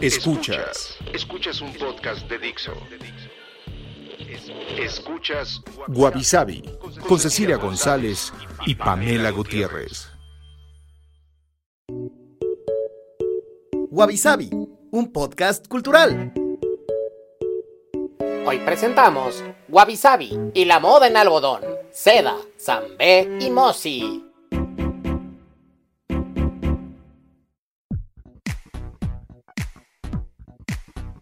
Escuchas. Escuchas un podcast de Dixo. Escuchas Guavisabi con Cecilia González y Pamela Gutiérrez. Guavisabi, un podcast cultural. Hoy presentamos Wabi y la moda en algodón, seda, zambé y mosi.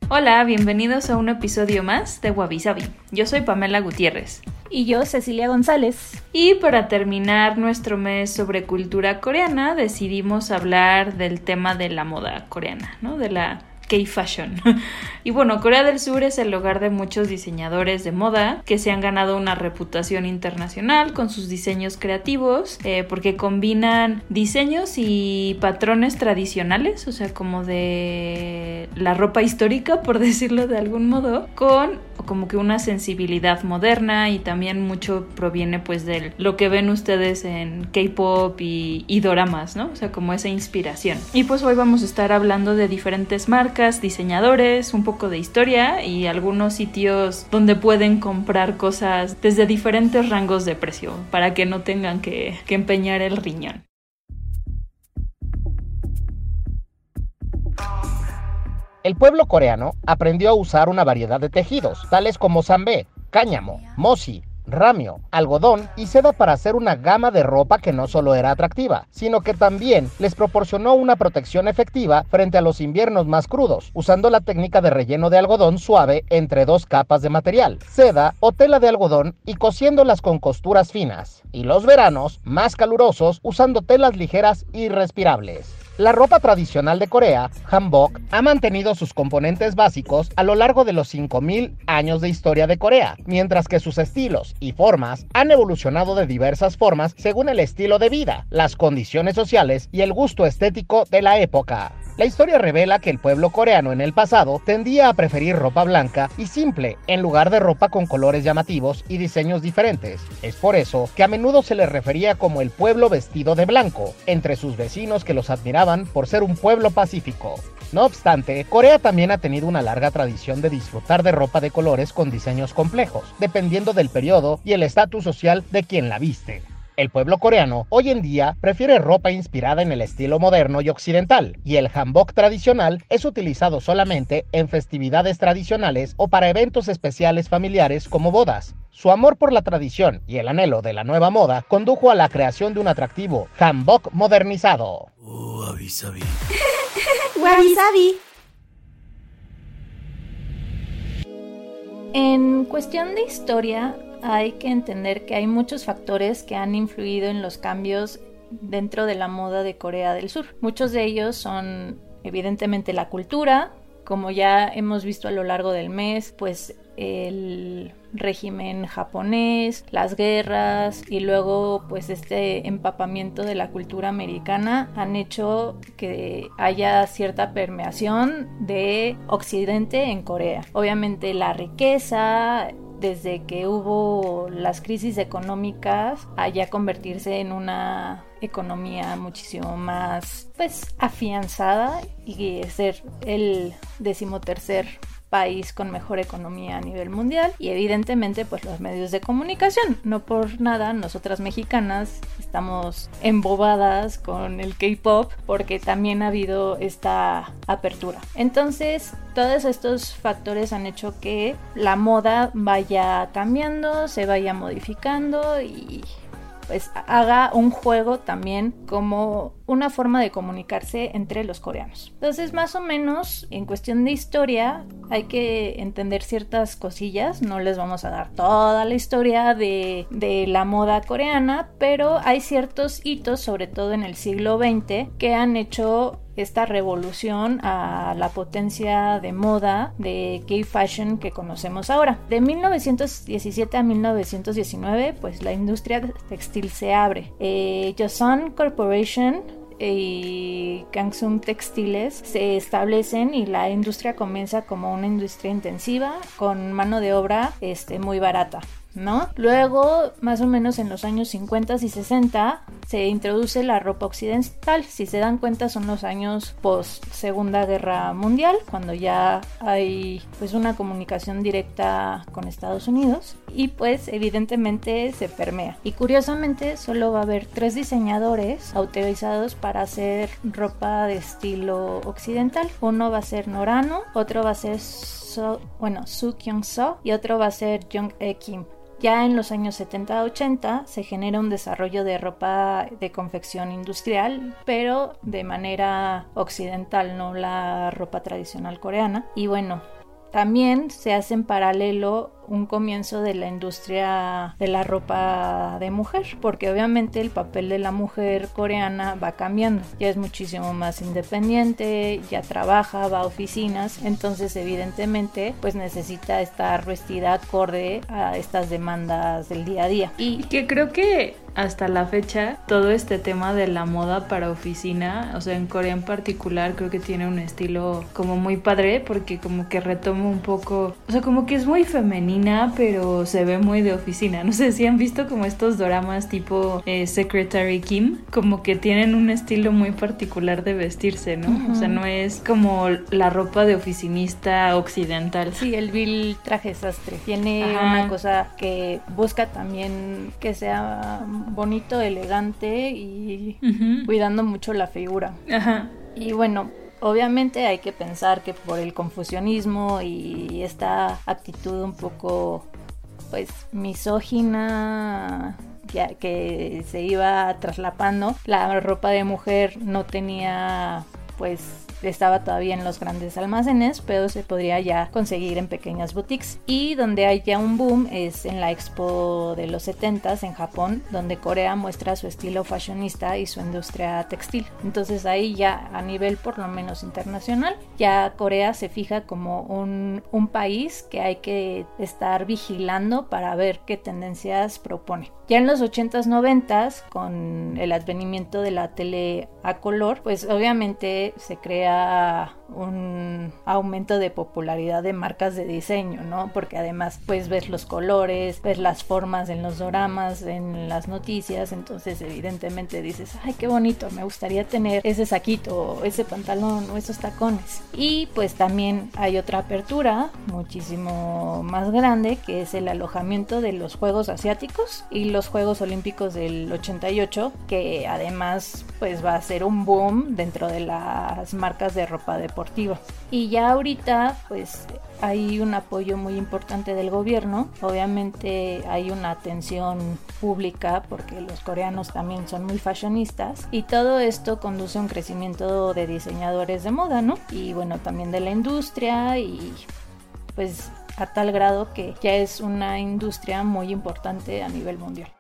Hola, bienvenidos a un episodio más de Wabi Yo soy Pamela Gutiérrez. Y yo, Cecilia González. Y para terminar nuestro mes sobre cultura coreana, decidimos hablar del tema de la moda coreana, ¿no? De la K-Fashion. y bueno, Corea del Sur es el hogar de muchos diseñadores de moda que se han ganado una reputación internacional con sus diseños creativos eh, porque combinan diseños y patrones tradicionales, o sea, como de la ropa histórica, por decirlo de algún modo, con como que una sensibilidad moderna y también mucho proviene pues de lo que ven ustedes en K-pop y, y doramas, ¿no? O sea, como esa inspiración. Y pues hoy vamos a estar hablando de diferentes marcas diseñadores, un poco de historia y algunos sitios donde pueden comprar cosas desde diferentes rangos de precio para que no tengan que, que empeñar el riñón. El pueblo coreano aprendió a usar una variedad de tejidos, tales como zambé, cáñamo, mosi, ramio, algodón y seda para hacer una gama de ropa que no solo era atractiva, sino que también les proporcionó una protección efectiva frente a los inviernos más crudos, usando la técnica de relleno de algodón suave entre dos capas de material, seda o tela de algodón y cosiéndolas con costuras finas, y los veranos más calurosos usando telas ligeras y respirables. La ropa tradicional de Corea, hanbok, ha mantenido sus componentes básicos a lo largo de los 5.000 años de historia de Corea, mientras que sus estilos y formas han evolucionado de diversas formas según el estilo de vida, las condiciones sociales y el gusto estético de la época. La historia revela que el pueblo coreano en el pasado tendía a preferir ropa blanca y simple en lugar de ropa con colores llamativos y diseños diferentes. Es por eso que a menudo se les refería como el pueblo vestido de blanco, entre sus vecinos que los admiraban por ser un pueblo pacífico. No obstante, Corea también ha tenido una larga tradición de disfrutar de ropa de colores con diseños complejos, dependiendo del periodo y el estatus social de quien la viste. El pueblo coreano hoy en día prefiere ropa inspirada en el estilo moderno y occidental, y el hanbok tradicional es utilizado solamente en festividades tradicionales o para eventos especiales familiares como bodas. Su amor por la tradición y el anhelo de la nueva moda condujo a la creación de un atractivo hanbok modernizado. En cuestión de historia, hay que entender que hay muchos factores que han influido en los cambios dentro de la moda de Corea del Sur. Muchos de ellos son evidentemente la cultura, como ya hemos visto a lo largo del mes, pues el régimen japonés, las guerras y luego pues este empapamiento de la cultura americana han hecho que haya cierta permeación de occidente en Corea. Obviamente la riqueza, desde que hubo las crisis económicas allá convertirse en una economía muchísimo más pues afianzada y ser el decimotercer país con mejor economía a nivel mundial y evidentemente pues los medios de comunicación. No por nada nosotras mexicanas estamos embobadas con el K-pop porque también ha habido esta apertura. Entonces todos estos factores han hecho que la moda vaya cambiando, se vaya modificando y pues haga un juego también como una forma de comunicarse entre los coreanos. Entonces, más o menos, en cuestión de historia, hay que entender ciertas cosillas. No les vamos a dar toda la historia de, de la moda coreana, pero hay ciertos hitos, sobre todo en el siglo XX, que han hecho esta revolución a la potencia de moda de gay fashion que conocemos ahora. De 1917 a 1919, pues la industria textil se abre. Eh, Corporation y Gangsung Textiles se establecen y la industria comienza como una industria intensiva con mano de obra este, muy barata. ¿No? Luego, más o menos en los años 50 y 60, se introduce la ropa occidental. Si se dan cuenta, son los años post Segunda Guerra Mundial, cuando ya hay pues una comunicación directa con Estados Unidos y pues evidentemente se permea. Y curiosamente, solo va a haber tres diseñadores autorizados para hacer ropa de estilo occidental. Uno va a ser Norano, otro va a ser bueno, Su Kyung So y otro va a ser Jung E Kim. Ya en los años 70-80 se genera un desarrollo de ropa de confección industrial, pero de manera occidental, no la ropa tradicional coreana. Y bueno, también se hace en paralelo un comienzo de la industria de la ropa de mujer, porque obviamente el papel de la mujer coreana va cambiando, ya es muchísimo más independiente, ya trabaja, va a oficinas, entonces evidentemente pues necesita estar vestida acorde a estas demandas del día a día. Y que creo que hasta la fecha todo este tema de la moda para oficina, o sea, en Corea en particular creo que tiene un estilo como muy padre porque como que retoma un poco, o sea, como que es muy femenina, pero se ve muy de oficina. No sé si han visto como estos doramas tipo eh, Secretary Kim, como que tienen un estilo muy particular de vestirse, ¿no? O sea, no es como la ropa de oficinista occidental. Sí, el vil traje sastre. Tiene una cosa que busca también que sea bonito, elegante y cuidando mucho la figura. Y bueno, obviamente hay que pensar que por el confusionismo y esta actitud un poco pues misógina que se iba traslapando, la ropa de mujer no tenía pues estaba todavía en los grandes almacenes, pero se podría ya conseguir en pequeñas boutiques. Y donde hay ya un boom es en la expo de los 70s en Japón, donde Corea muestra su estilo fashionista y su industria textil. Entonces ahí ya a nivel por lo menos internacional, ya Corea se fija como un, un país que hay que estar vigilando para ver qué tendencias propone. Ya en los 80s, 90s, con el advenimiento de la tele a color, pues obviamente se crea Yeah. Un aumento de popularidad de marcas de diseño, ¿no? Porque además pues ves los colores, ves las formas en los doramas, en las noticias, entonces evidentemente dices, ay, qué bonito, me gustaría tener ese saquito, ese pantalón o esos tacones. Y pues también hay otra apertura muchísimo más grande que es el alojamiento de los Juegos Asiáticos y los Juegos Olímpicos del 88, que además pues va a ser un boom dentro de las marcas de ropa de y ya ahorita pues hay un apoyo muy importante del gobierno, obviamente hay una atención pública porque los coreanos también son muy fashionistas y todo esto conduce a un crecimiento de diseñadores de moda, ¿no? Y bueno, también de la industria y pues a tal grado que ya es una industria muy importante a nivel mundial.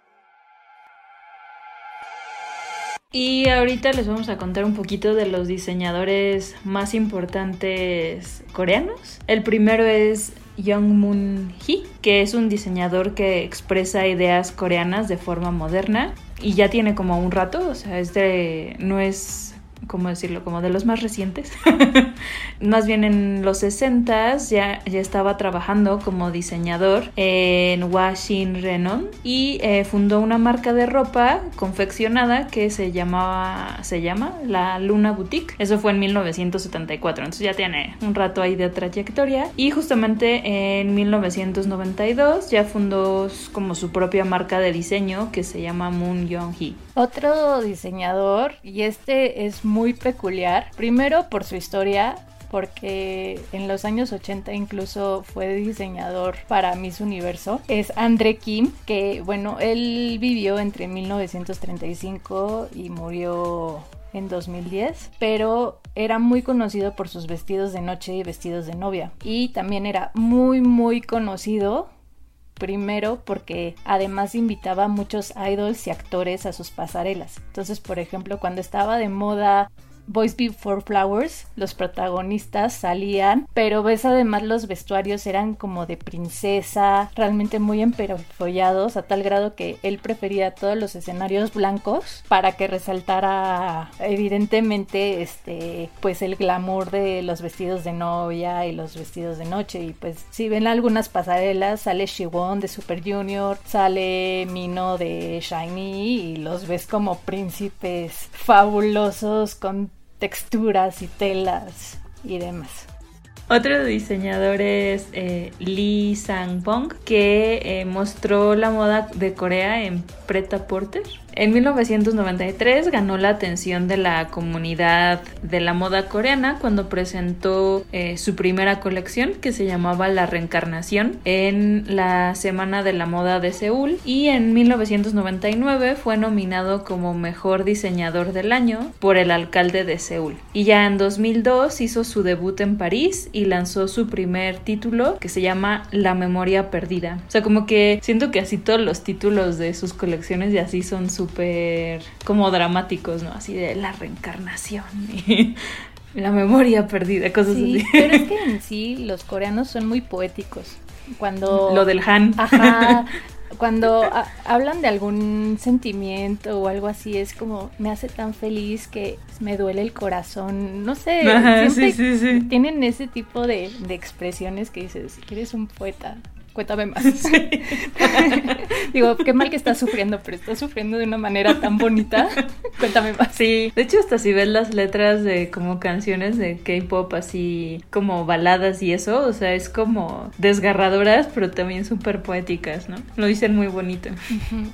Y ahorita les vamos a contar un poquito de los diseñadores más importantes coreanos. El primero es Young Moon Hee, que es un diseñador que expresa ideas coreanas de forma moderna y ya tiene como un rato, o sea, es de no es ¿cómo decirlo? Como de los más recientes. más bien en los 60 ya, ya estaba trabajando como diseñador en Washington Renon y eh, fundó una marca de ropa confeccionada que se llamaba, se llama La Luna Boutique. Eso fue en 1974, entonces ya tiene un rato ahí de trayectoria. Y justamente en 1992 ya fundó como su propia marca de diseño que se llama Moon Young Hee. Otro diseñador, y este es muy peculiar, primero por su historia, porque en los años 80 incluso fue diseñador para Miss Universo. Es André Kim, que bueno, él vivió entre 1935 y murió en 2010, pero era muy conocido por sus vestidos de noche y vestidos de novia. Y también era muy, muy conocido Primero porque además invitaba a muchos idols y actores a sus pasarelas. Entonces, por ejemplo, cuando estaba de moda Boys Before Flowers, los protagonistas salían, pero ves además los vestuarios eran como de princesa, realmente muy emperofollados, a tal grado que él prefería todos los escenarios blancos para que resaltara evidentemente este pues el glamour de los vestidos de novia y los vestidos de noche. Y pues si ven algunas pasarelas sale Shiwon de Super Junior, sale Mino de Shiny y los ves como príncipes fabulosos con texturas y telas y demás. Otro diseñador es eh, Lee Sang-pong, que eh, mostró la moda de Corea en Preta Porter. En 1993 ganó la atención de la comunidad de la moda coreana cuando presentó eh, su primera colección que se llamaba La Reencarnación en la Semana de la Moda de Seúl y en 1999 fue nominado como Mejor Diseñador del Año por el alcalde de Seúl. Y ya en 2002 hizo su debut en París y lanzó su primer título que se llama La Memoria Perdida. O sea, como que siento que así todos los títulos de sus colecciones y así son su súper como dramáticos, ¿no? Así de la reencarnación y la memoria perdida, cosas sí, así. Pero es que en sí los coreanos son muy poéticos. Cuando... Lo del Han. Ajá. Cuando hablan de algún sentimiento o algo así, es como me hace tan feliz que me duele el corazón. No sé, Ajá, sí, sí, sí. tienen ese tipo de, de expresiones que dices, eres un poeta cuéntame más. Digo, qué mal que estás sufriendo, pero estás sufriendo de una manera tan bonita. cuéntame más. Sí, de hecho hasta si ves las letras de como canciones de K-pop así como baladas y eso, o sea, es como desgarradoras, pero también súper poéticas, ¿no? Lo dicen muy bonito.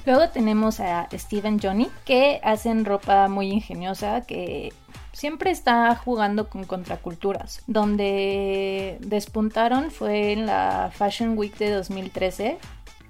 Luego tenemos a Steven Johnny, que hacen ropa muy ingeniosa, que siempre está jugando con contraculturas. Donde despuntaron fue en la Fashion Week de 2013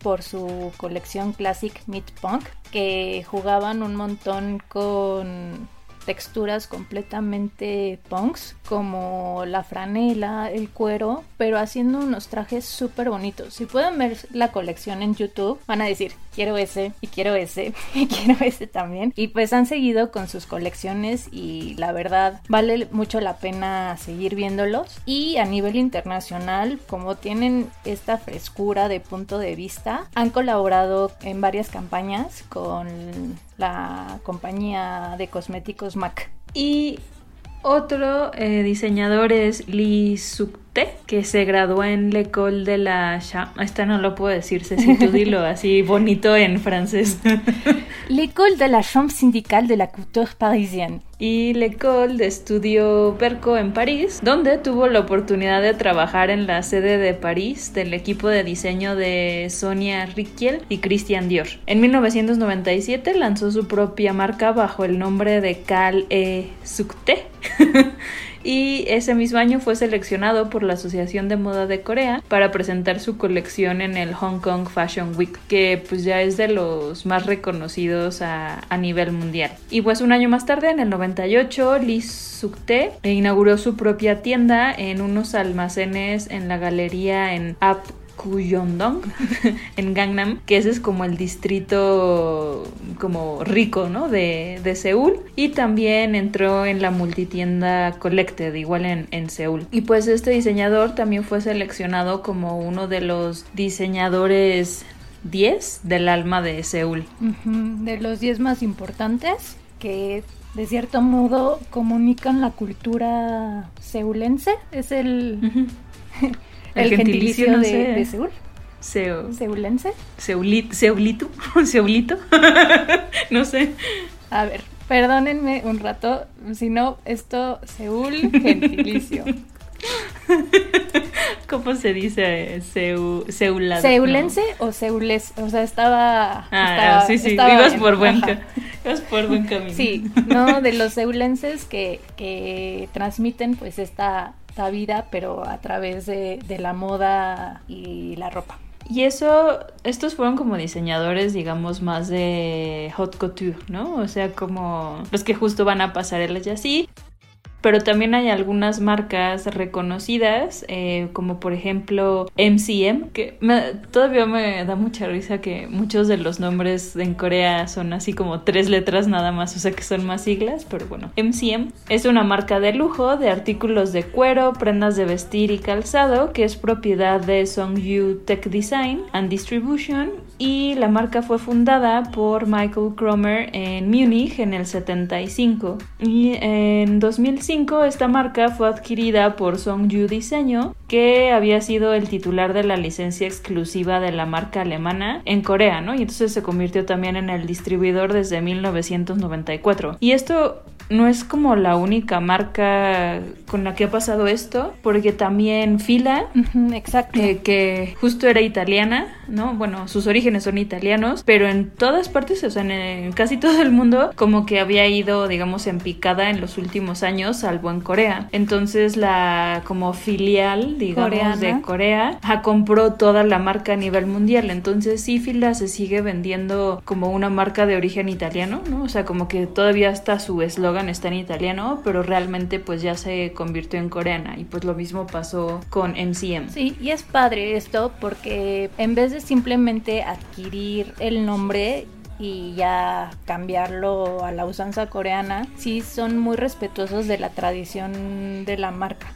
por su colección Classic Meat Punk, que jugaban un montón con texturas completamente punks, como la franela, el cuero, pero haciendo unos trajes súper bonitos. Si pueden ver la colección en YouTube, van a decir, quiero ese, y quiero ese, y quiero ese también. Y pues han seguido con sus colecciones y la verdad vale mucho la pena seguir viéndolos. Y a nivel internacional, como tienen esta frescura de punto de vista, han colaborado en varias campañas con la compañía de cosméticos MAC. Y otro eh, diseñador es Lee Que se graduó en L'École de la Esta no lo puedo decir, si tú dilo así bonito en francés. L'École de la Chambre Syndicale de la Couture Parisienne. Y L'École de Estudio Perco en París, donde tuvo la oportunidad de trabajar en la sede de París del equipo de diseño de Sonia Riquiel y Christian Dior. En 1997 lanzó su propia marca bajo el nombre de Cal E. Sukte. y ese mismo año fue seleccionado por la Asociación de Moda de Corea para presentar su colección en el Hong Kong Fashion Week, que pues ya es de los más reconocidos a, nivel mundial. Y pues un año más tarde, en el 98, Lee Suk-tae inauguró su propia tienda en unos almacenes en la galería en Ap Kuyondong en Gangnam, que ese es como el distrito como rico, ¿no? De, de Seúl. Y también entró en la multitienda Collected, igual en, en Seúl. Y pues este diseñador también fue seleccionado como uno de los diseñadores 10 del alma de Seúl. De los 10 más importantes que de cierto modo comunican la cultura seulense. Es el... El, gentilicio, de, Seúl. ¿Seulense? Seulit, Seulito. Seulito. no sé. A ver, perdónenme un rato. Si no, esto, Seúl, gentilicio. ¿Cómo se dice Seu, seulado? ¿Seulense o seules? O sea, estaba. Ah, sí, sí, ibas por, buen por buen camino. Sí, no, de los seulenses que, que transmiten pues esta da vida, pero a través de, de la moda y la ropa. Y eso, estos fueron como diseñadores, digamos, más de hot couture, ¿no? O sea, como los que justo van a pasarelas y así pero también hay algunas marcas reconocidas, eh, como por ejemplo MCM, que todavía me da mucha risa que muchos de los nombres en Corea son así como tres letras nada más, o sea que son más siglas, pero bueno, MCM es una marca de lujo de artículos de cuero, prendas de vestir y calzado que es propiedad de Songyu Tech Design and Distribution y la marca fue fundada por Michael Cromer en Múnich en el 75 y en 2005 esta marca fue adquirida por Songju Diseño que había sido el titular de la licencia exclusiva de la marca alemana en Corea, ¿no? Y entonces se convirtió también en el distribuidor desde 1994. Y esto no es como la única marca con la que ha pasado esto, porque también Fila, exacto. Eh, que justo era italiana, ¿no? Bueno, sus orígenes son italianos, pero en todas partes, o sea, en, casi todo el mundo, como que había ido, digamos, en picada en los últimos años, salvo en Corea. Entonces la como filial, digamos, de Corea, ha compró toda la marca a nivel mundial. Entonces sí, Fila se sigue vendiendo como una marca de origen italiano, ¿no? O sea, como que todavía está su eslogan está en italiano, pero realmente pues ya se convirtió en coreana y pues lo mismo pasó con MCM. Sí, y es padre esto porque en vez de simplemente adquirir el nombre y ya cambiarlo a la usanza coreana, sí son muy respetuosos de la tradición de la marca.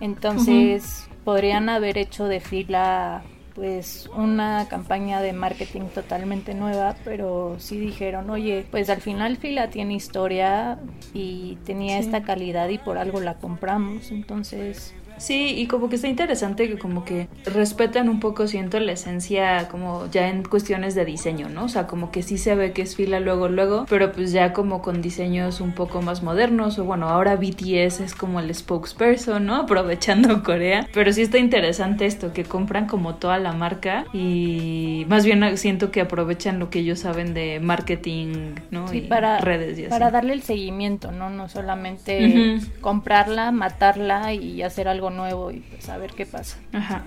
Entonces, podrían haber hecho de fila pues una campaña de marketing totalmente nueva, pero sí dijeron, oye, pues al final Fila tiene historia y tenía esta calidad y por algo la compramos, entonces Sí, y como que está interesante que como que respetan un poco, siento, la esencia como ya en cuestiones de diseño, ¿no? O sea, como que sí se ve que es fila luego, luego, pero pues ya como con diseños un poco más modernos, o bueno, ahora BTS es como el spokesperson, ¿no? Aprovechando Corea, pero sí está interesante esto, que compran como toda la marca y más bien siento que aprovechan lo que ellos saben de marketing, ¿no? Sí, y para, redes y así. Para darle el seguimiento, ¿no? No solamente comprarla, matarla y hacer algo nuevo y pues a ver qué pasa.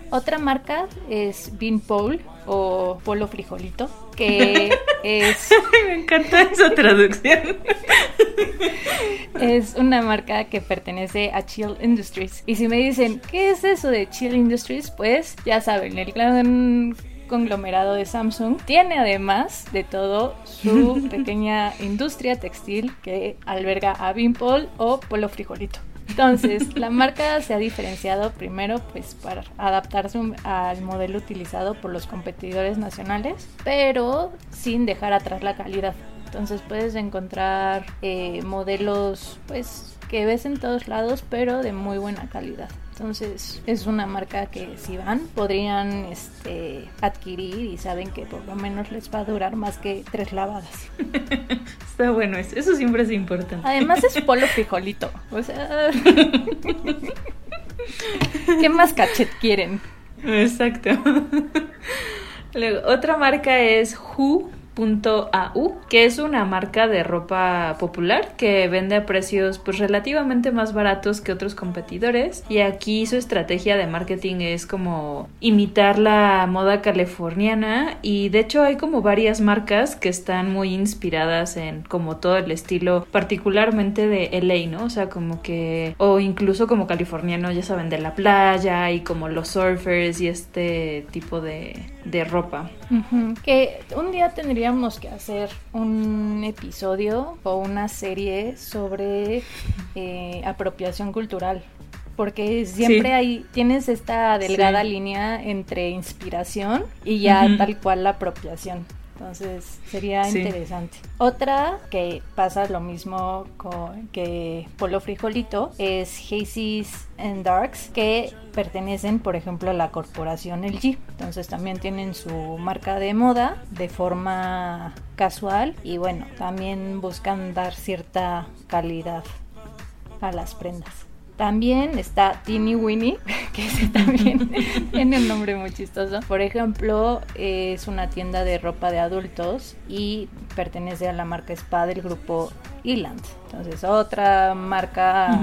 Otra marca es Bean Pole o Polo Frijolito, que es... Me encanta esa traducción. es una marca que pertenece a Chill Industries. Y si me dicen, ¿qué es eso de Chill Industries? Pues ya saben, el gran conglomerado de Samsung tiene además de todo su pequeña industria textil que alberga a Pole o Polo Frijolito. Entonces, la marca se ha diferenciado primero pues para adaptarse al modelo utilizado por los competidores nacionales, pero sin dejar atrás la calidad. Entonces puedes encontrar eh, modelos pues que ves en todos lados, pero de muy buena calidad. Entonces es una marca que si van podrían este, adquirir y saben que por lo menos les va a durar más que tres lavadas. Está bueno eso, eso siempre es importante. Además es polo frijolito, o sea... ¿Qué más cachet quieren? Exacto. Luego, otra marca es Who .au, que es una marca de ropa popular que vende a precios pues relativamente más baratos que otros competidores y aquí su estrategia de marketing es como imitar la moda californiana y de hecho hay como varias marcas que están muy inspiradas en como todo el estilo particularmente de LA, ¿no? O sea, como que o incluso como californiano, ya saben, de la playa y como los surfers y este tipo de, de ropa. Que un día tendría que hacer un episodio o una serie sobre eh, apropiación cultural. Porque siempre hay, tienes esta delgada línea entre inspiración y ya tal cual la apropiación. Entonces sería interesante. Otra que pasa lo mismo con que Polo Frijolito es Hazy's and Darks que pertenecen por ejemplo a la corporación LG. Entonces también tienen su marca de moda de forma casual y bueno, también buscan dar cierta calidad a las prendas. También está Teeny Winnie, que también tiene un nombre muy chistoso. Por ejemplo, es una tienda de ropa de adultos y pertenece a la marca Spa del grupo Eland. Entonces, otra marca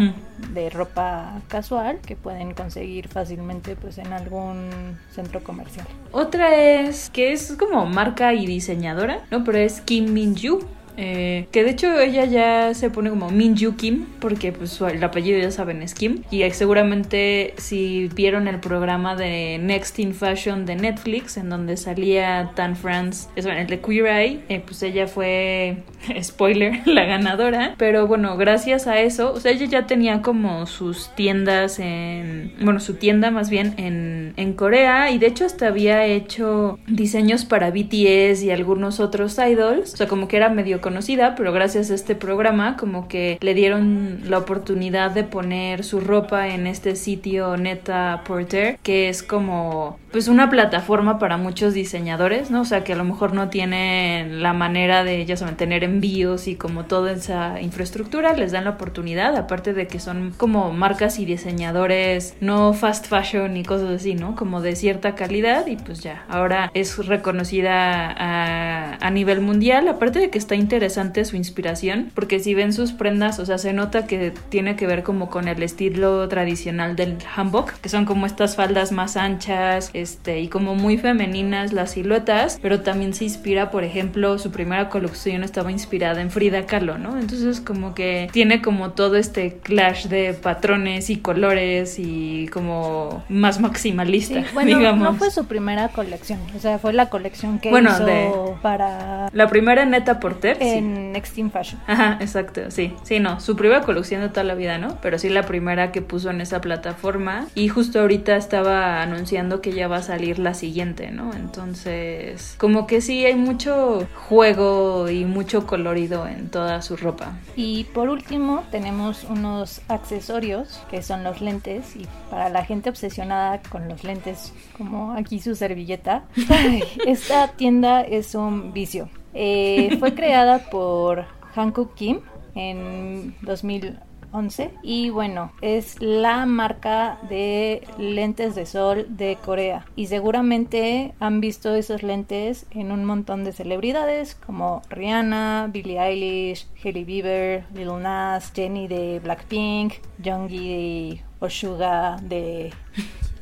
de ropa casual que pueden conseguir fácilmente pues en algún centro comercial. Otra es que es como marca y diseñadora, ¿no? Pero es Kim Min Joo eh, que de hecho ella ya se pone como Minju Kim, porque pues el apellido ya saben es Kim. Y seguramente si vieron el programa de Next in Fashion de Netflix, en donde salía Tan France, es el de Queer Eye, eh, pues ella fue, spoiler, la ganadora. Pero bueno, gracias a eso, o sea, ella ya tenía como sus tiendas en, bueno, su tienda más bien en, en Corea. Y de hecho hasta había hecho diseños para BTS y algunos otros idols. O sea, como que era medio conocida, pero gracias a este programa como que le dieron la oportunidad de poner su ropa en este sitio Neta Porter, que es como pues una plataforma para muchos diseñadores, ¿no? O sea, que a lo mejor no tienen la manera de, ya saben, tener envíos y como toda esa infraestructura, les dan la oportunidad, aparte de que son como marcas y diseñadores no fast fashion y cosas así, ¿no? Como de cierta calidad y pues ya, ahora es reconocida a, nivel mundial, aparte de que está interesante interesante su inspiración, porque si ven sus prendas, o sea, se nota que tiene que ver como con el estilo tradicional del hanbok, que son como estas faldas más anchas, este, y como muy femeninas las siluetas, pero también se inspira, por ejemplo, su primera colección estaba inspirada en Frida Kahlo, ¿no? Entonces como que tiene como todo este clash de patrones y colores y como más maximalista, bueno, digamos. No fue su primera colección, o sea, fue la colección que bueno, hizo para... La primera neta Porter, en Next in Fashion. Ajá, exacto, sí. Sí, no, su primera colección de toda la vida, ¿no? Pero sí la primera que puso en esa plataforma. Y justo ahorita estaba anunciando que ya va a salir la siguiente, ¿no? Entonces, como que sí hay mucho juego y mucho colorido en toda su ropa. Y por último, tenemos unos accesorios que son los lentes. Y para la gente obsesionada con los lentes, como aquí su servilleta, esta tienda es un vicio. Eh, fue creada por Hankook Kim en 2011 y bueno, es la marca de lentes de sol de Corea. Y seguramente han visto esos lentes en un montón de celebridades como Rihanna, Billie Eilish, Hailey Bieber, Lil Nas, Jenny de Blackpink, Junggi de Oshuga de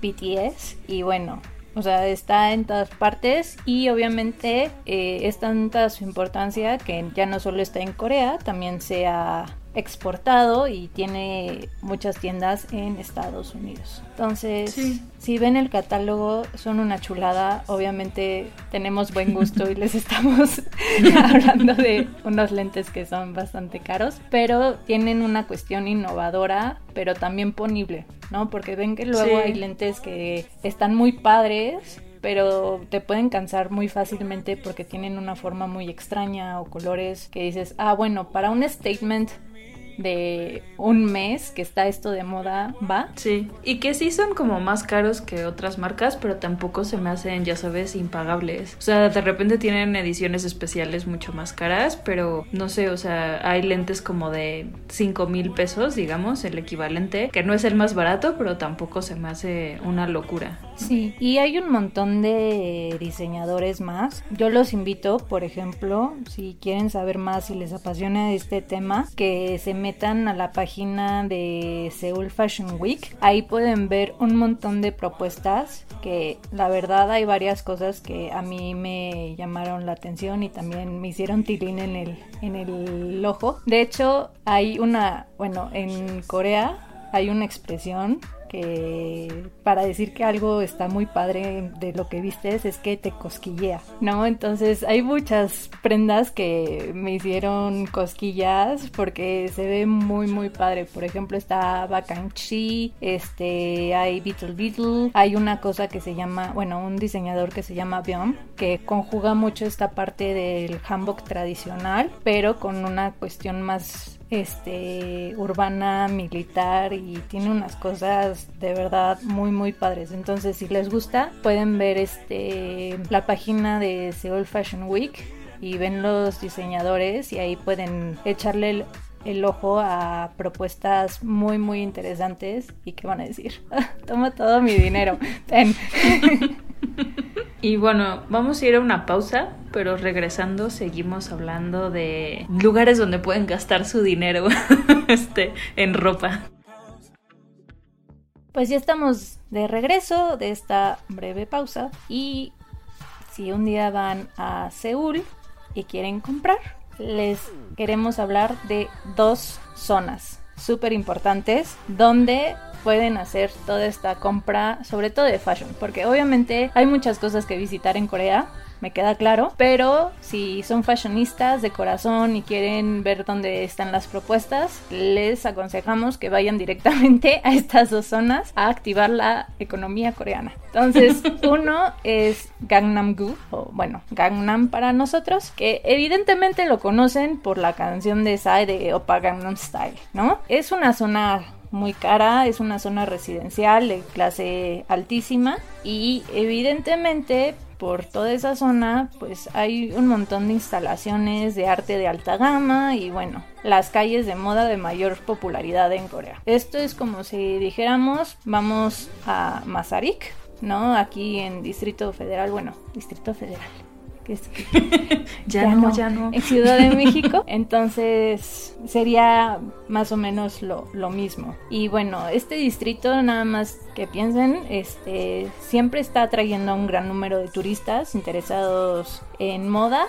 BTS y bueno, o sea, está en todas partes y obviamente eh, es tanta su importancia que ya no solo está en Corea, también se ha exportado y tiene muchas tiendas en Estados Unidos. Entonces, si ven el catálogo, son una chulada. Obviamente tenemos buen gusto y les estamos hablando de unos lentes que son bastante caros, pero tienen una cuestión innovadora, pero también ponible, ¿no? Porque ven que luego hay lentes que están muy padres, pero te pueden cansar muy fácilmente porque tienen una forma muy extraña o colores que dices, ah, bueno, para un statement de un mes que está esto de moda va. Sí, y que sí son como más caros que otras marcas, pero tampoco se me hacen, ya sabes, impagables. O sea, de repente tienen ediciones especiales mucho más caras, pero no sé, o sea, hay lentes como de 5 mil pesos, digamos, el equivalente, que no es el más barato, pero tampoco se me hace una locura. Sí, y hay un montón de diseñadores más. Yo los invito, por ejemplo, si quieren saber más, si les apasiona este tema, que se metan a la página de Seoul Fashion Week. Ahí pueden ver un montón de propuestas que la verdad hay varias cosas que a mí me llamaron la atención y también me hicieron tilín en el, en el ojo. De hecho, hay una, bueno, en Corea hay una expresión que para decir que algo está muy padre de lo que vistes es que te cosquillea, ¿no? Entonces hay muchas prendas que me hicieron cosquillas porque se ve muy muy padre. Por ejemplo está Bakanchi, este hay Beetle Beetle, hay una cosa que se llama, bueno, un diseñador que se llama Biom que conjuga mucho esta parte del hanbok tradicional, pero con una cuestión más este urbana militar y tiene unas cosas de verdad muy muy padres. Entonces si les gusta pueden ver este la página de Seoul Fashion Week y ven los diseñadores y ahí pueden echarle el, ojo a propuestas muy muy interesantes y que van a decir. Toma todo mi dinero Y bueno, vamos a ir a una pausa, pero regresando seguimos hablando de lugares donde pueden gastar su dinero este, en ropa. Pues ya estamos de regreso de esta breve pausa y si un día van a Seúl y quieren comprar, les queremos hablar de dos zonas súper importantes donde pueden hacer toda esta compra, sobre todo de fashion, porque obviamente hay muchas cosas que visitar en Corea, me queda claro, pero si son fashionistas de corazón y quieren ver dónde están las propuestas, les aconsejamos que vayan directamente a estas dos zonas a activar la economía coreana. Entonces, uno es Gangnam-gu, o bueno, Gangnam para nosotros, que evidentemente lo conocen por la canción de Psy de Opa Gangnam Style, ¿no? Es una zona muy cara, es una zona residencial de clase altísima y evidentemente por toda esa zona pues hay un montón de instalaciones de arte de alta gama y bueno, las calles de moda de mayor popularidad en Corea. Esto es como si dijéramos vamos a Masaryk, ¿no? Aquí en Distrito Federal, bueno, Distrito Federal que es ya, no, ya no. En Ciudad de México. Entonces sería más o menos lo, lo, mismo. Y bueno, este distrito, nada más que piensen, este siempre está atrayendo a un gran número de turistas interesados en moda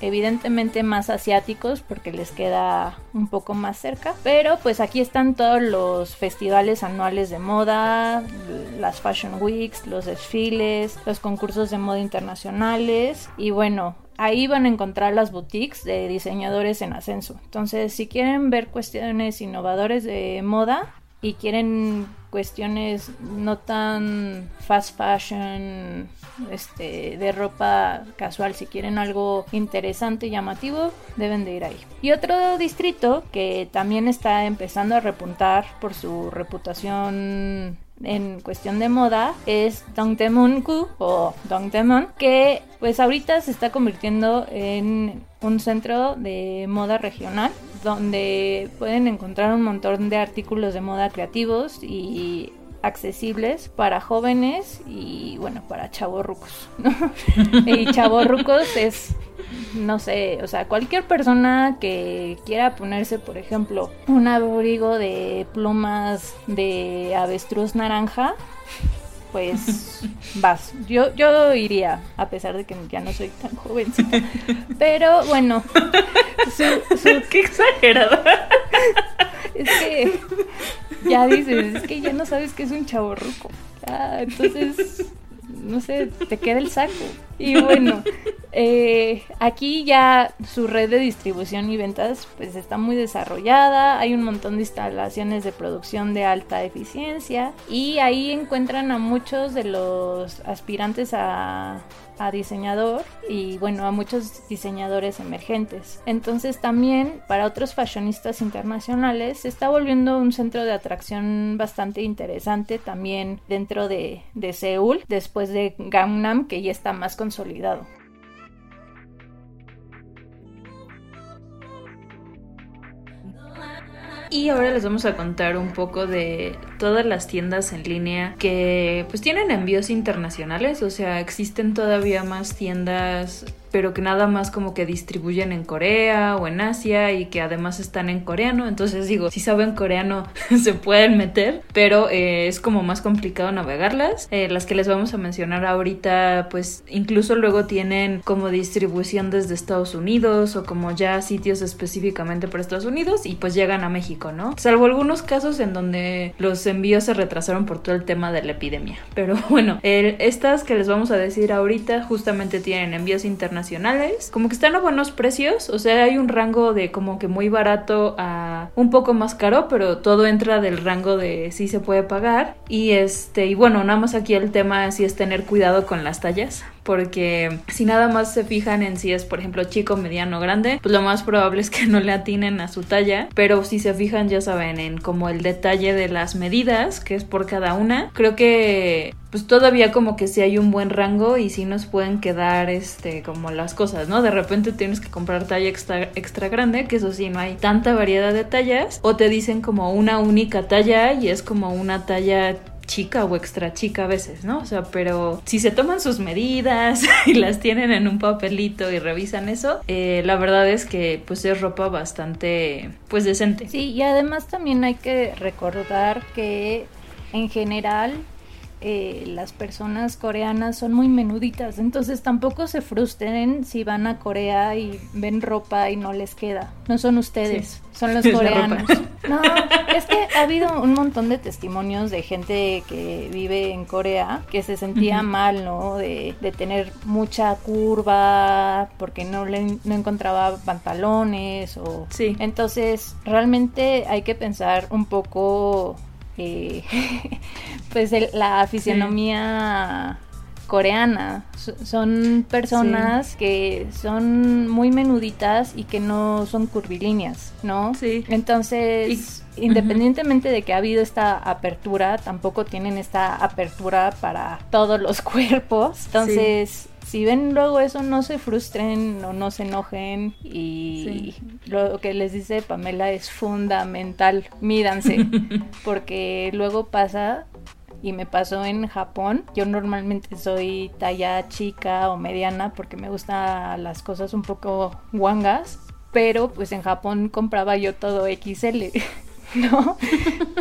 evidentemente más asiáticos porque les queda un poco más cerca, pero pues aquí están todos los festivales anuales de moda, las Fashion Weeks, los desfiles, los concursos de moda internacionales y bueno, ahí van a encontrar las boutiques de diseñadores en ascenso. Entonces, si quieren ver cuestiones innovadoras de moda y quieren cuestiones no tan fast fashion, este, de ropa casual, si quieren algo interesante y llamativo, deben de ir ahí. Y otro distrito que también está empezando a repuntar por su reputación en cuestión de moda es Dongdaemun-gu o Dongdaemun que pues ahorita se está convirtiendo en un centro de moda regional donde pueden encontrar un montón de artículos de moda creativos y accesibles para jóvenes y bueno, para chavorrucos, ¿no? y chavorrucos es no sé, o sea, cualquier persona que quiera ponerse, por ejemplo, un abrigo de plumas de avestruz naranja, pues vas. Yo, yo iría, a pesar de que ya no soy tan jovencita. Pero bueno, qué exagerada. Es que ya dices, es que ya no sabes que es un chavo ruco. entonces no sé, te queda el saco. Y bueno, eh, aquí ya su red de distribución y ventas pues está muy desarrollada, hay un montón de instalaciones de producción de alta eficiencia y ahí encuentran a muchos de los aspirantes a, a diseñador y bueno a muchos diseñadores emergentes. Entonces también para otros fashionistas internacionales se está volviendo un centro de atracción bastante interesante también dentro de, de Seúl después de Gangnam que ya está más consolidado Y ahora les vamos a contar un poco de todas las tiendas en línea que pues tienen envíos internacionales, o sea, existen todavía más tiendas pero que nada más como que distribuyen en Corea o en Asia y que además están en coreano. Entonces digo, si saben coreano se pueden meter, pero eh, es como más complicado navegarlas. Eh, las que les vamos a mencionar ahorita, pues incluso luego tienen como distribución desde Estados Unidos o como ya sitios específicamente para Estados Unidos y pues llegan a México, ¿no? Salvo algunos casos en donde los envíos se retrasaron por todo el tema de la epidemia. Pero bueno, estas que les vamos a decir ahorita justamente tienen envíos internacionales como que están a buenos precios, o sea, hay un rango de como que muy barato a un poco más caro, pero todo entra del rango de si se puede pagar. Y este, y bueno, nada más aquí el tema sí es tener cuidado con las tallas, porque si nada más se fijan en si es, por ejemplo, chico, mediano, grande, pues lo más probable es que no le atinen a su talla, pero si se fijan, ya saben, en como el detalle de las medidas, que es por cada una, creo que pues todavía como que si hay un buen rango y si nos pueden quedar este como las cosas, ¿no? De repente tienes que comprar talla extra, extra grande, que eso sí, no hay tanta variedad de tallas, o te dicen como una única talla y es como una talla chica o extra chica a veces, ¿no? O sea, pero si se toman sus medidas y las tienen en un papelito y revisan eso, eh, la verdad es que pues es ropa bastante pues decente. Sí, y además también hay que recordar que en general eh, las personas coreanas son muy menuditas, entonces tampoco se frustren si van a Corea y ven ropa y no les queda. No son ustedes, son los coreanos. No, es que ha habido un montón de testimonios de gente que vive en Corea que se sentía mal, ¿no? De, de, tener mucha curva porque no le no encontraba pantalones o sí. entonces realmente hay que pensar un poco eh, pues el, la fisionomía. Coreana. Son personas sí. que son muy menuditas y que no son curvilíneas, ¿no? Sí. Entonces, y, independientemente uh -huh. de que ha habido esta apertura, tampoco tienen esta apertura para todos los cuerpos. Entonces, sí si ven luego eso, no se frustren o no se enojen. Y sí. lo que les dice Pamela es fundamental. Mídanse. porque luego pasa, y me pasó en Japón. Yo normalmente soy talla chica o mediana porque me gustan las cosas un poco guangas. Pero pues en Japón compraba yo todo XL. ¿no?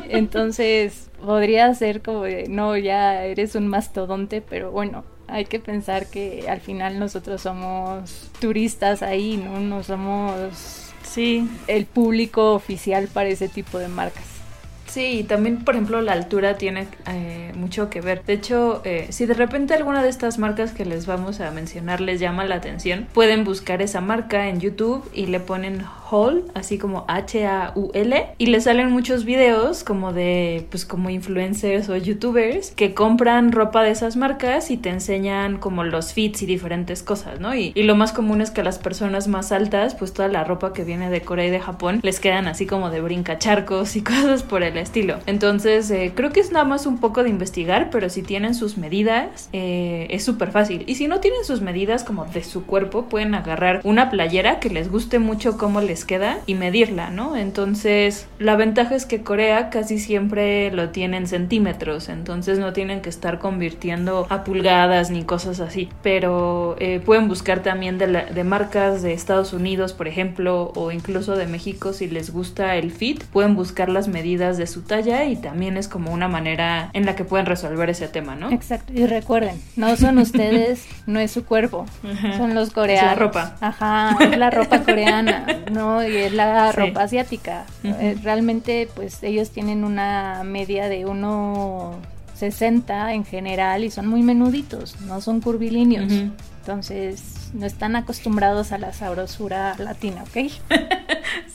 Entonces podría ser como de, no, ya eres un mastodonte, pero bueno, hay que pensar que al final nosotros somos turistas ahí, ¿no? No somos sí. el público oficial para ese tipo de marcas. Sí, y también, por ejemplo, la altura tiene eh, mucho que ver. De hecho, eh, si de repente alguna de estas marcas que les vamos a mencionar les llama la atención, pueden buscar esa marca en YouTube y le ponen Haul, así como H-A-U-L, y le salen muchos videos como de, pues como influencers o youtubers que compran ropa de esas marcas y te enseñan como los fits y diferentes cosas, ¿no? Y, y lo más común es que las personas más altas, pues toda la ropa que viene de Corea y de Japón les quedan así como de brincacharcos y cosas por el estilo. Entonces, eh, creo que es nada más un poco de investigar, pero si tienen sus medidas, eh, es súper fácil. Y si no tienen sus medidas como de su cuerpo, pueden agarrar una playera que les guste mucho cómo les queda y medirla, ¿no? Entonces, la ventaja es que Corea casi siempre lo tiene en centímetros, entonces no tienen que estar convirtiendo a pulgadas ni cosas así. Pero eh, pueden buscar también de, de marcas de Estados Unidos, por ejemplo, o incluso de México si les gusta el fit, pueden buscar las medidas de su talla y también es como una manera en la que pueden resolver ese tema, ¿no? Exacto. Y recuerden, no son ustedes, no es su cuerpo, Ajá. son los coreanos. Es la ropa. Ajá, es la ropa coreana, ¿no? Y es la sí. ropa asiática. -huh. Realmente, pues ellos tienen una media de uno 60 en general y son muy menuditos, no son curvilíneos. Uh -huh. Entonces, no están acostumbrados a la sabrosura latina, ¿ok?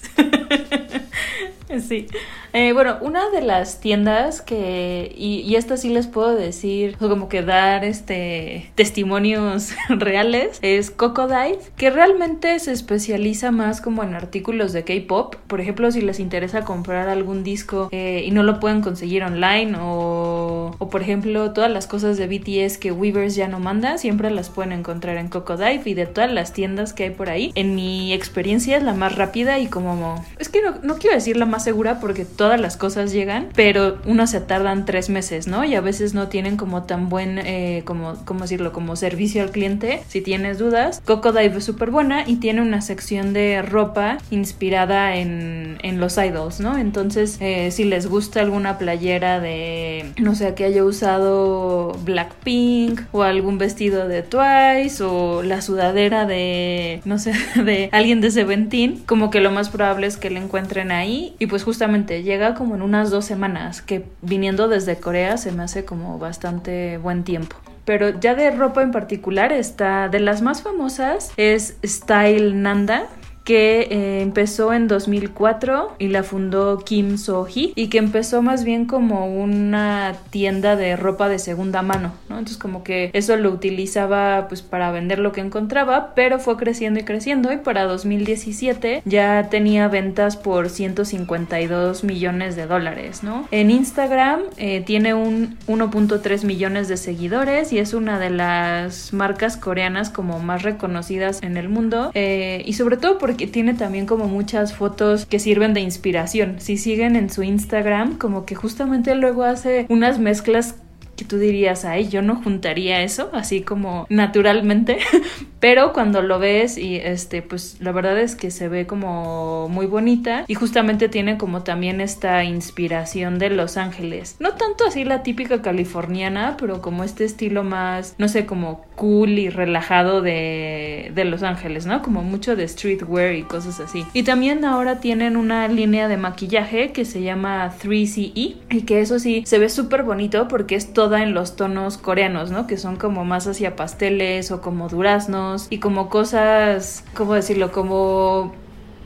Sí. Eh, bueno, una de las tiendas que, y, y esta sí les puedo decir, como que dar este testimonios reales, es Cocodive, que realmente se especializa más como en artículos de K-pop. Por ejemplo, si les interesa comprar algún disco eh, y no lo pueden conseguir online, o, o por ejemplo, todas las cosas de BTS que Weavers ya no manda, siempre las pueden encontrar en Cocodive y de todas las tiendas que hay por ahí. En mi experiencia es la más rápida y como, es que no, no quiero decir la más segura porque todas las cosas llegan, pero unos se tardan tres meses, ¿no? Y a veces no tienen como tan buen, eh, como, ¿cómo decirlo? Como servicio al cliente. Si tienes dudas, Cocodive es súper buena y tiene una sección de ropa inspirada en, en los idols, ¿no? Entonces, eh, si les gusta alguna playera de, no sé, que haya usado Blackpink o algún vestido de Twice o la sudadera de, no sé, de alguien de Seventeen, como que lo más probable es que le encuentren ahí pues justamente llega como en unas dos semanas, que viniendo desde Corea se me hace como bastante buen tiempo. Pero ya de ropa en particular está, de las más famosas es Style Nanda, que eh, empezó en 2004 y la fundó Kim So-hee y que empezó más bien como una tienda de ropa de segunda mano, ¿no? Entonces como que eso lo utilizaba pues para vender lo que encontraba, pero fue creciendo y creciendo y para 2017 ya tenía ventas por 152 millones de dólares, ¿no? En Instagram eh, tiene un 1.3 millones de seguidores y es una de las marcas coreanas como más reconocidas en el mundo eh, y sobre todo porque tiene también como muchas fotos que sirven de inspiración. Si siguen en su Instagram, como que justamente luego hace unas mezclas que tú dirías, ay, yo no juntaría eso, así como naturalmente, pero cuando lo ves y este, pues la verdad es que se ve como muy bonita y justamente tiene como también esta inspiración de Los Ángeles. No tanto así la típica californiana, pero como este estilo más, no sé, como cool y relajado de, de Los Ángeles, ¿no? Como mucho de streetwear y cosas así. Y también ahora tienen una línea de maquillaje que se llama 3CE y que eso sí se ve súper bonito porque es todo en los tonos coreanos, ¿no? Que son como más hacia pasteles o como duraznos y como cosas, ¿cómo decirlo? Como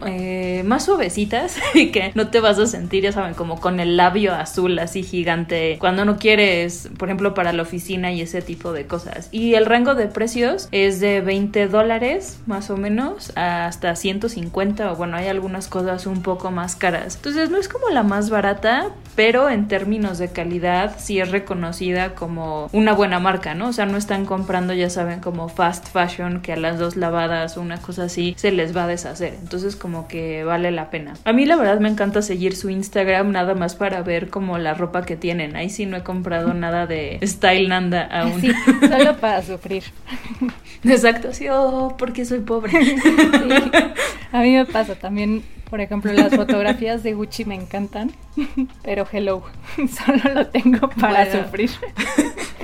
eh, más suavecitas y que no te vas a sentir, ya saben, como con el labio azul así gigante cuando no quieres, por ejemplo, para la oficina y ese tipo de cosas. Y el rango de precios es de 20 dólares más o menos hasta 150 o bueno, hay algunas cosas un poco más caras. Entonces no es como la más barata, pero en términos de calidad sí es reconocida como una buena marca, ¿no? O sea, no están comprando, ya saben, como fast fashion que a las dos lavadas o una cosa así se les va a deshacer. Entonces como que vale la pena. A mí la verdad me encanta seguir su Instagram nada más para ver como la ropa que tienen. Ahí sí no he comprado nada de Style Nanda aún. Sí, solo para sufrir. Exacto, sí, oh, porque soy pobre. A mí me pasa también por ejemplo, las fotografías de Gucci me encantan, pero hello, solo lo tengo para sufrir.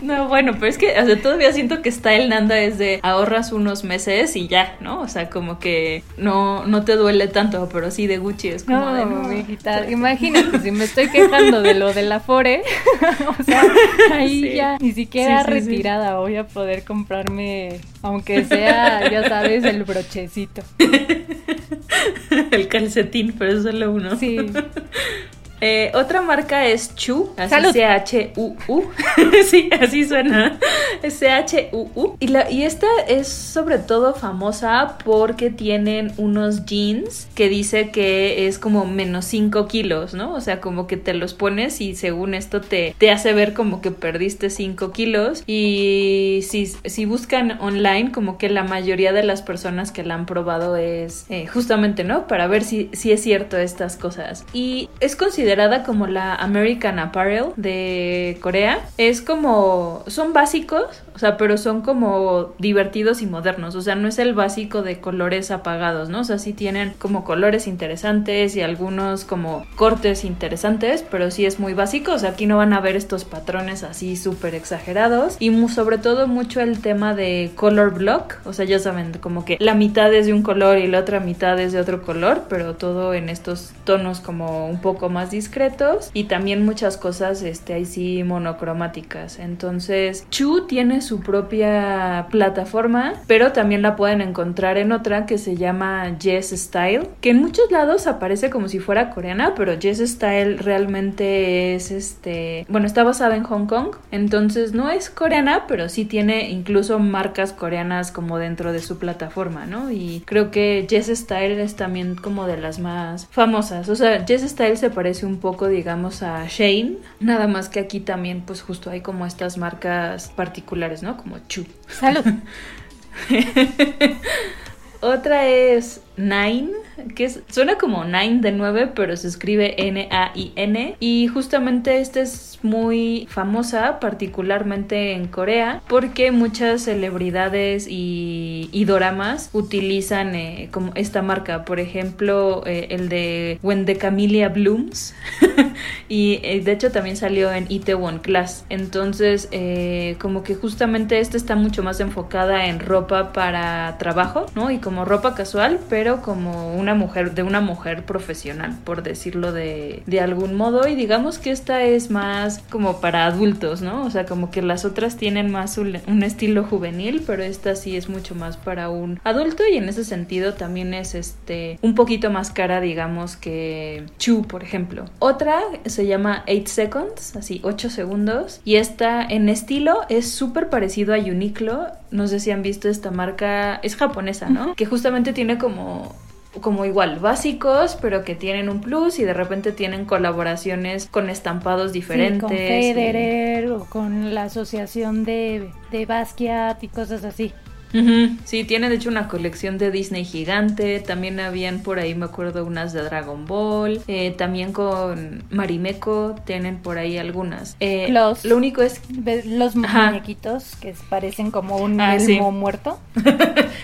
No, bueno, pero es que todavía siento que está el Nanda es de ahorras unos meses y ya, ¿no? O sea, como que no, no te duele tanto, pero sí de Gucci es como no, de no. imagínate, si me estoy quejando de lo de la Fore, o sea, ahí ya ni siquiera retirada voy a poder comprarme, aunque sea, ya sabes, el brochecito. el calcetín, pero es solo uno. Sí. Eh, otra marca es Chu, así C-H-U-U. sí, así suena. C-H-U-U. Y, la, y esta es sobre todo famosa porque tienen unos jeans que dice que es como menos 5 kilos, ¿no? O sea, como que te los pones y según esto te, te hace ver como que perdiste 5 kilos. Y si, si buscan online, como que la mayoría de las personas que la han probado es eh, justamente, ¿no? Para ver si, si es cierto estas cosas. Y es considerado como la American Apparel de Corea. Es como, son básicos, o sea, pero son como divertidos y modernos, o sea, no es el básico de colores apagados, ¿no? O sea, sí tienen como colores interesantes y algunos como cortes interesantes, pero sí es muy básico, o sea, aquí no van a ver estos patrones así súper exagerados y sobre todo mucho el tema de color block, o sea, ya saben, como que la mitad es de un color y la otra mitad es de otro color, pero todo en estos tonos como un poco más discretos y también muchas cosas, este, ahí sí monocromáticas. Entonces, Chu tiene su propia plataforma, pero también la pueden encontrar en otra que se llama Jess Style, que en muchos lados aparece como si fuera coreana, pero Jess Style realmente es este, bueno, está basada en Hong Kong, entonces no es coreana, pero sí tiene incluso marcas coreanas como dentro de su plataforma, ¿no? Y creo que Jess Style es también como de las más famosas, o sea, Jess Style se parece un poco, digamos, a Shane, nada más que aquí también pues justo hay como estas marcas particulares, ¿no? Como Chu. Salud. Otra es Nine, que suena como Nine de 9, pero se escribe N-A-I-N. Y justamente esta es muy famosa, particularmente en Corea, porque muchas celebridades y, y doramas utilizan eh, como esta marca. Por ejemplo, eh, el de When the Camellia Blooms. y eh, de hecho también salió en Itaewon Class. Entonces, como que justamente esta está mucho más enfocada en ropa para trabajo, ¿no? Y como ropa casual, pero como una mujer, de una mujer profesional, por decirlo de, de algún modo. Y digamos que esta es más como para adultos, ¿no? O sea, como que las otras tienen más un, un estilo juvenil, pero esta sí es mucho más para un adulto y en ese sentido también es este un poquito más cara, digamos, que Chu, por ejemplo. Otra se llama 8 Seconds, así 8 segundos, y esta en estilo es súper parecido a Uniqlo. No sé si han visto esta marca, es japonesa, ¿no? Que justamente tiene como como igual básicos, pero que tienen un plus y de repente tienen colaboraciones con estampados diferentes. con Federer o con la asociación de, de Basquiat y cosas así. Sí, tienen de hecho una colección de Disney gigante. También habían por ahí, me acuerdo, unas de Dragon Ball. Eh, también con Marimeco tienen por ahí algunas. Eh, los, lo único es. Los muñequitos que parecen como un ah, muerto.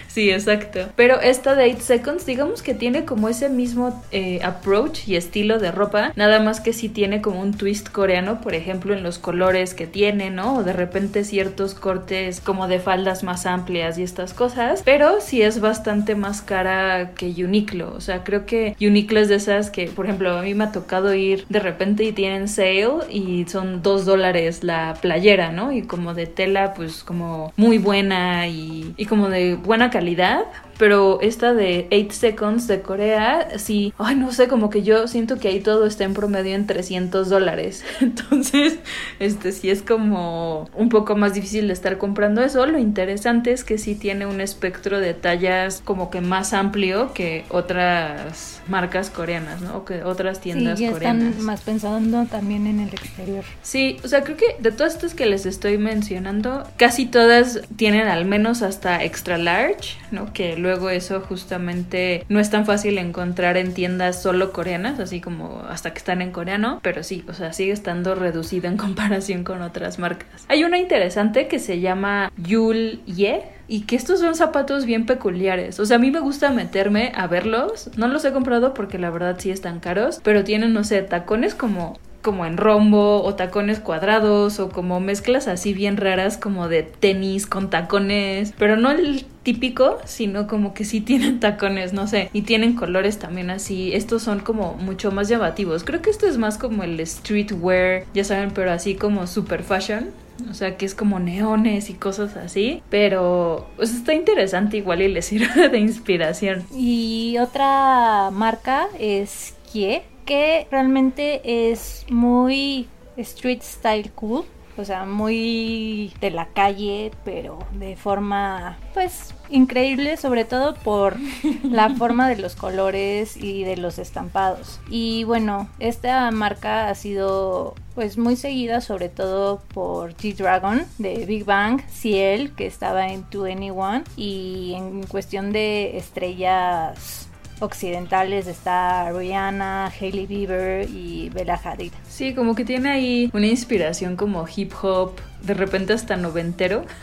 sí, exacto. Pero esta de 8 Seconds, digamos que tiene como ese mismo eh, approach y estilo de ropa. Nada más que sí tiene como un twist coreano, por ejemplo, en los colores que tiene, ¿no? O de repente ciertos cortes como de faldas más amplias y estas cosas, pero sí es bastante más cara que Uniqlo. O sea, creo que Uniqlo es de esas que, por ejemplo, a mí me ha tocado ir de repente y tienen sale y son dos dólares la playera, ¿no? Y como de tela, pues como muy buena y, y como de buena calidad, pero esta de 8 Seconds de Corea, sí, ay, no sé, como que yo siento que ahí todo está en promedio en 300 dólares. Entonces, este sí es como un poco más difícil de estar comprando eso. Lo interesante es que sí tiene un espectro de tallas como que más amplio que otras marcas coreanas, ¿no? O que otras tiendas sí, ya coreanas. Están más pensando también en el exterior. Sí, o sea, creo que de todas estas que les estoy mencionando, casi todas tienen al menos hasta extra large, ¿no? Que luego eso justamente no es tan fácil encontrar en tiendas solo coreanas, así como hasta que están en coreano, pero sí, o sea, sigue estando reducido en comparación con otras marcas. Hay una interesante que se llama Yul Ye, y que estos son zapatos bien peculiares. O sea, a mí me gusta meterme a verlos. No los he comprado porque la verdad sí están caros, pero tienen, no sé, tacones como como en rombo o tacones cuadrados o como mezclas así bien raras como de tenis con tacones, pero no el típico, sino como que sí tienen tacones, no sé, y tienen colores también así. Estos son como mucho más llamativos. Creo que esto es más como el streetwear, ya saben, pero así como super fashion. O sea, que es como neones y cosas así. Pero pues está interesante igual y les sirve de inspiración. Y otra marca es Kie que realmente es muy street style cool, o sea, muy de la calle, pero de forma pues increíble, sobre todo por la forma de los colores y de los estampados. Y bueno, esta marca ha sido pues muy seguida sobre todo por G-Dragon de Big Bang, Ciel que estaba en 2NE1 y en cuestión de estrellas occidentales está Rihanna, Hailey Bieber y Bella Hadid. Sí, como que tiene ahí una inspiración como hip hop, de repente hasta noventero.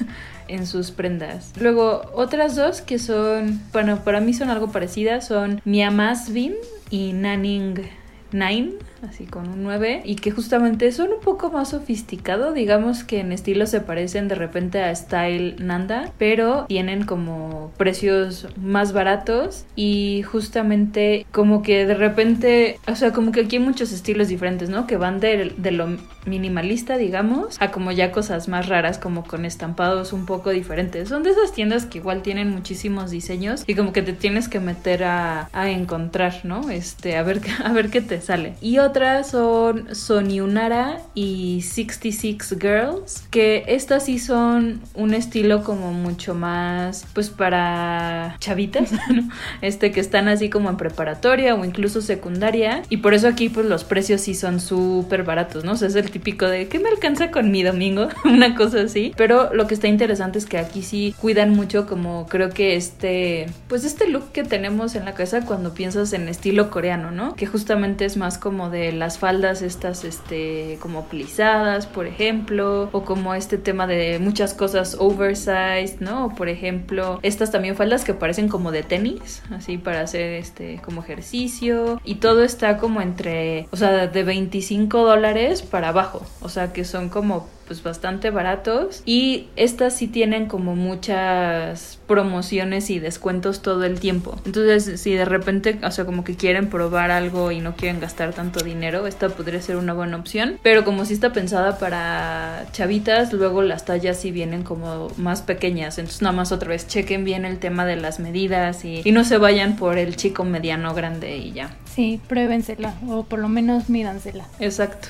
en sus prendas. Luego, otras dos que son, bueno, para mí son algo parecidas, son Mia Masvin y Nanning Nine así con un 9, y que justamente son un poco más sofisticado, digamos que en estilo se parecen de repente a Style Nanda, pero tienen como precios más baratos y justamente como que de repente, o sea, como que aquí hay muchos estilos diferentes, ¿no? Que van de, de lo minimalista, digamos, a como ya cosas más raras, como con estampados un poco diferentes. Son de esas tiendas que igual tienen muchísimos diseños y como que te tienes que meter a, a encontrar, ¿no? Este, a ver, a ver qué te sale. Y otras son Sonyunara y 66 Girls, que estas sí son un estilo como mucho más, pues para chavitas. Este, que están así como en preparatoria o incluso secundaria. Y por eso aquí pues los precios sí son súper baratos, ¿no? Es el típico de ¿qué me alcanza con mi domingo? Una cosa así. Pero lo que está interesante es que aquí sí cuidan mucho como creo que este, pues este look que tenemos en la casa cuando piensas en estilo coreano, ¿no? Que justamente es más como de las faldas estas, este, como plisadas, por ejemplo, o como este tema de muchas cosas oversized, ¿no? Por ejemplo, estas también faldas que parecen como de tenis, así para hacer este, como ejercicio. Y todo está como entre, o sea, de 25 dólares para abajo o sea que son como pues bastante baratos y estas sí tienen como muchas promociones y descuentos todo el tiempo. Entonces, si de repente, o sea, como que quieren probar algo y no quieren gastar tanto dinero, esta podría ser una buena opción, pero como si está pensada para chavitas, luego las tallas sí vienen como más pequeñas, entonces nada más otra vez chequen bien el tema de las medidas y, y no se vayan por el chico mediano grande y ya. Sí, pruébensela o por lo menos mídansela. Exacto.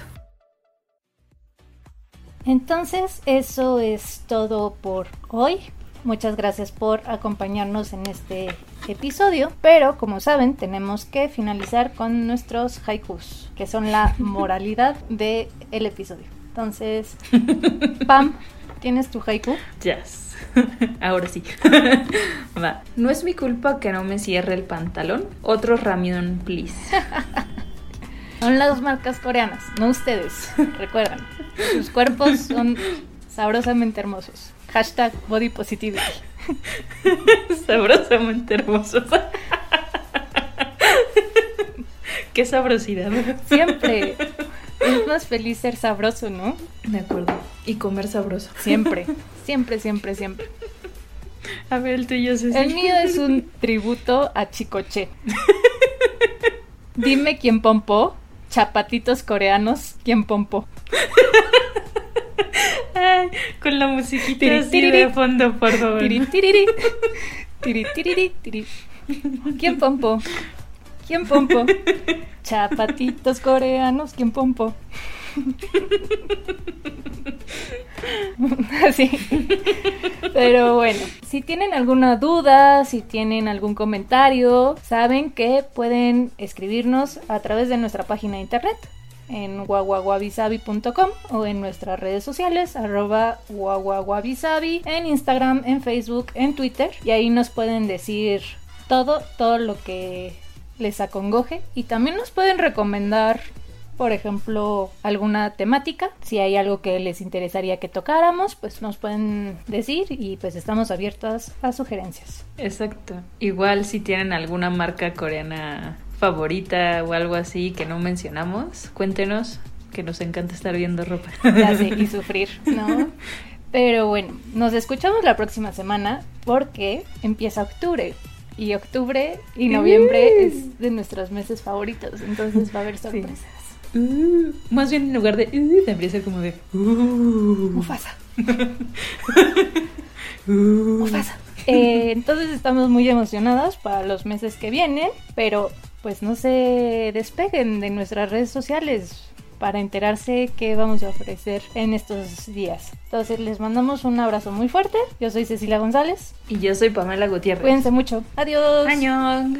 Entonces, eso es todo por hoy. Muchas gracias por acompañarnos en este episodio, pero como saben, tenemos que finalizar con nuestros haikus, que son la moralidad del el episodio. Entonces, Pam, ¿Tienes tu haiku? Yes. Ahora sí. Va. No es mi culpa que no me cierre el pantalón. Otro ramión, please. Son las marcas coreanas, no ustedes. Recuerden, sus cuerpos son sabrosamente hermosos. Hashtag body positivity. Sabrosamente hermosos. Qué sabrosidad. Siempre. Es más feliz ser sabroso, ¿no? De acuerdo. Y comer sabroso. Siempre. Siempre, siempre, siempre. A ver, el tuyo, Ceci. El mío es un tributo a Chicoche. Dime quién pompó. Chapatitos coreanos, ¿quién pompó? Ay, con la musiquita Tiri, así de fondo, por favor. Tiri. ¿Quién pompó? ¿Quién pompó? Chapatitos coreanos, ¿quién pompó? Así. Pero bueno, si tienen alguna duda, si tienen algún comentario, saben que pueden escribirnos a través de nuestra página de internet en guaguaguabisabi.com o en nuestras redes sociales arroba guaguaguabisabi en Instagram, en Facebook, en Twitter y ahí nos pueden decir todo, todo lo que les acongoje y también nos pueden recomendar por ejemplo, alguna temática. Si hay algo que les interesaría que tocáramos, pues nos pueden decir y pues estamos abiertas a sugerencias. Exacto. Igual si tienen alguna marca coreana favorita o algo así que no mencionamos, cuéntenos, que nos encanta estar viendo ropa. Ya sé, y sufrir, ¿no? Pero bueno, nos escuchamos la próxima semana porque empieza octubre. Y octubre y noviembre es de nuestros meses favoritos, entonces va a haber sorpresas. Uh, más bien en lugar de uh, debería ser como de uh, Mufasa. Mufasa. Eh, entonces estamos muy emocionadas para los meses que vienen, pero pues no se despeguen de nuestras redes sociales para enterarse qué vamos a ofrecer en estos días. Entonces les mandamos un abrazo muy fuerte. Yo soy Cecilia González. Y yo soy Pamela Gutiérrez. Cuídense mucho. Adiós. Añong.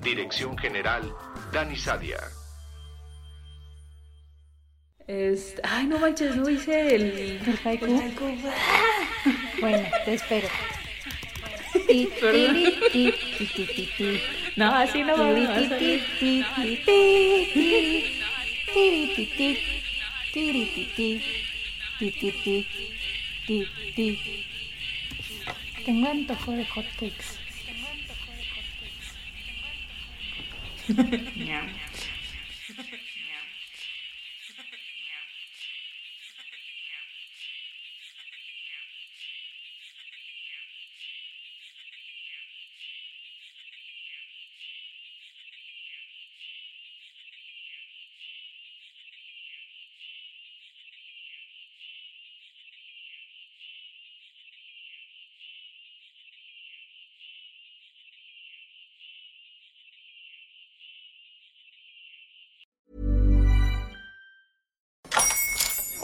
Dirección General, Dani Sadia. Este, ay, no manches, no hice el. El haiku. Bueno, te espero. Ti, ti, ti. No, así no va. A ti, salir. ti, yeah.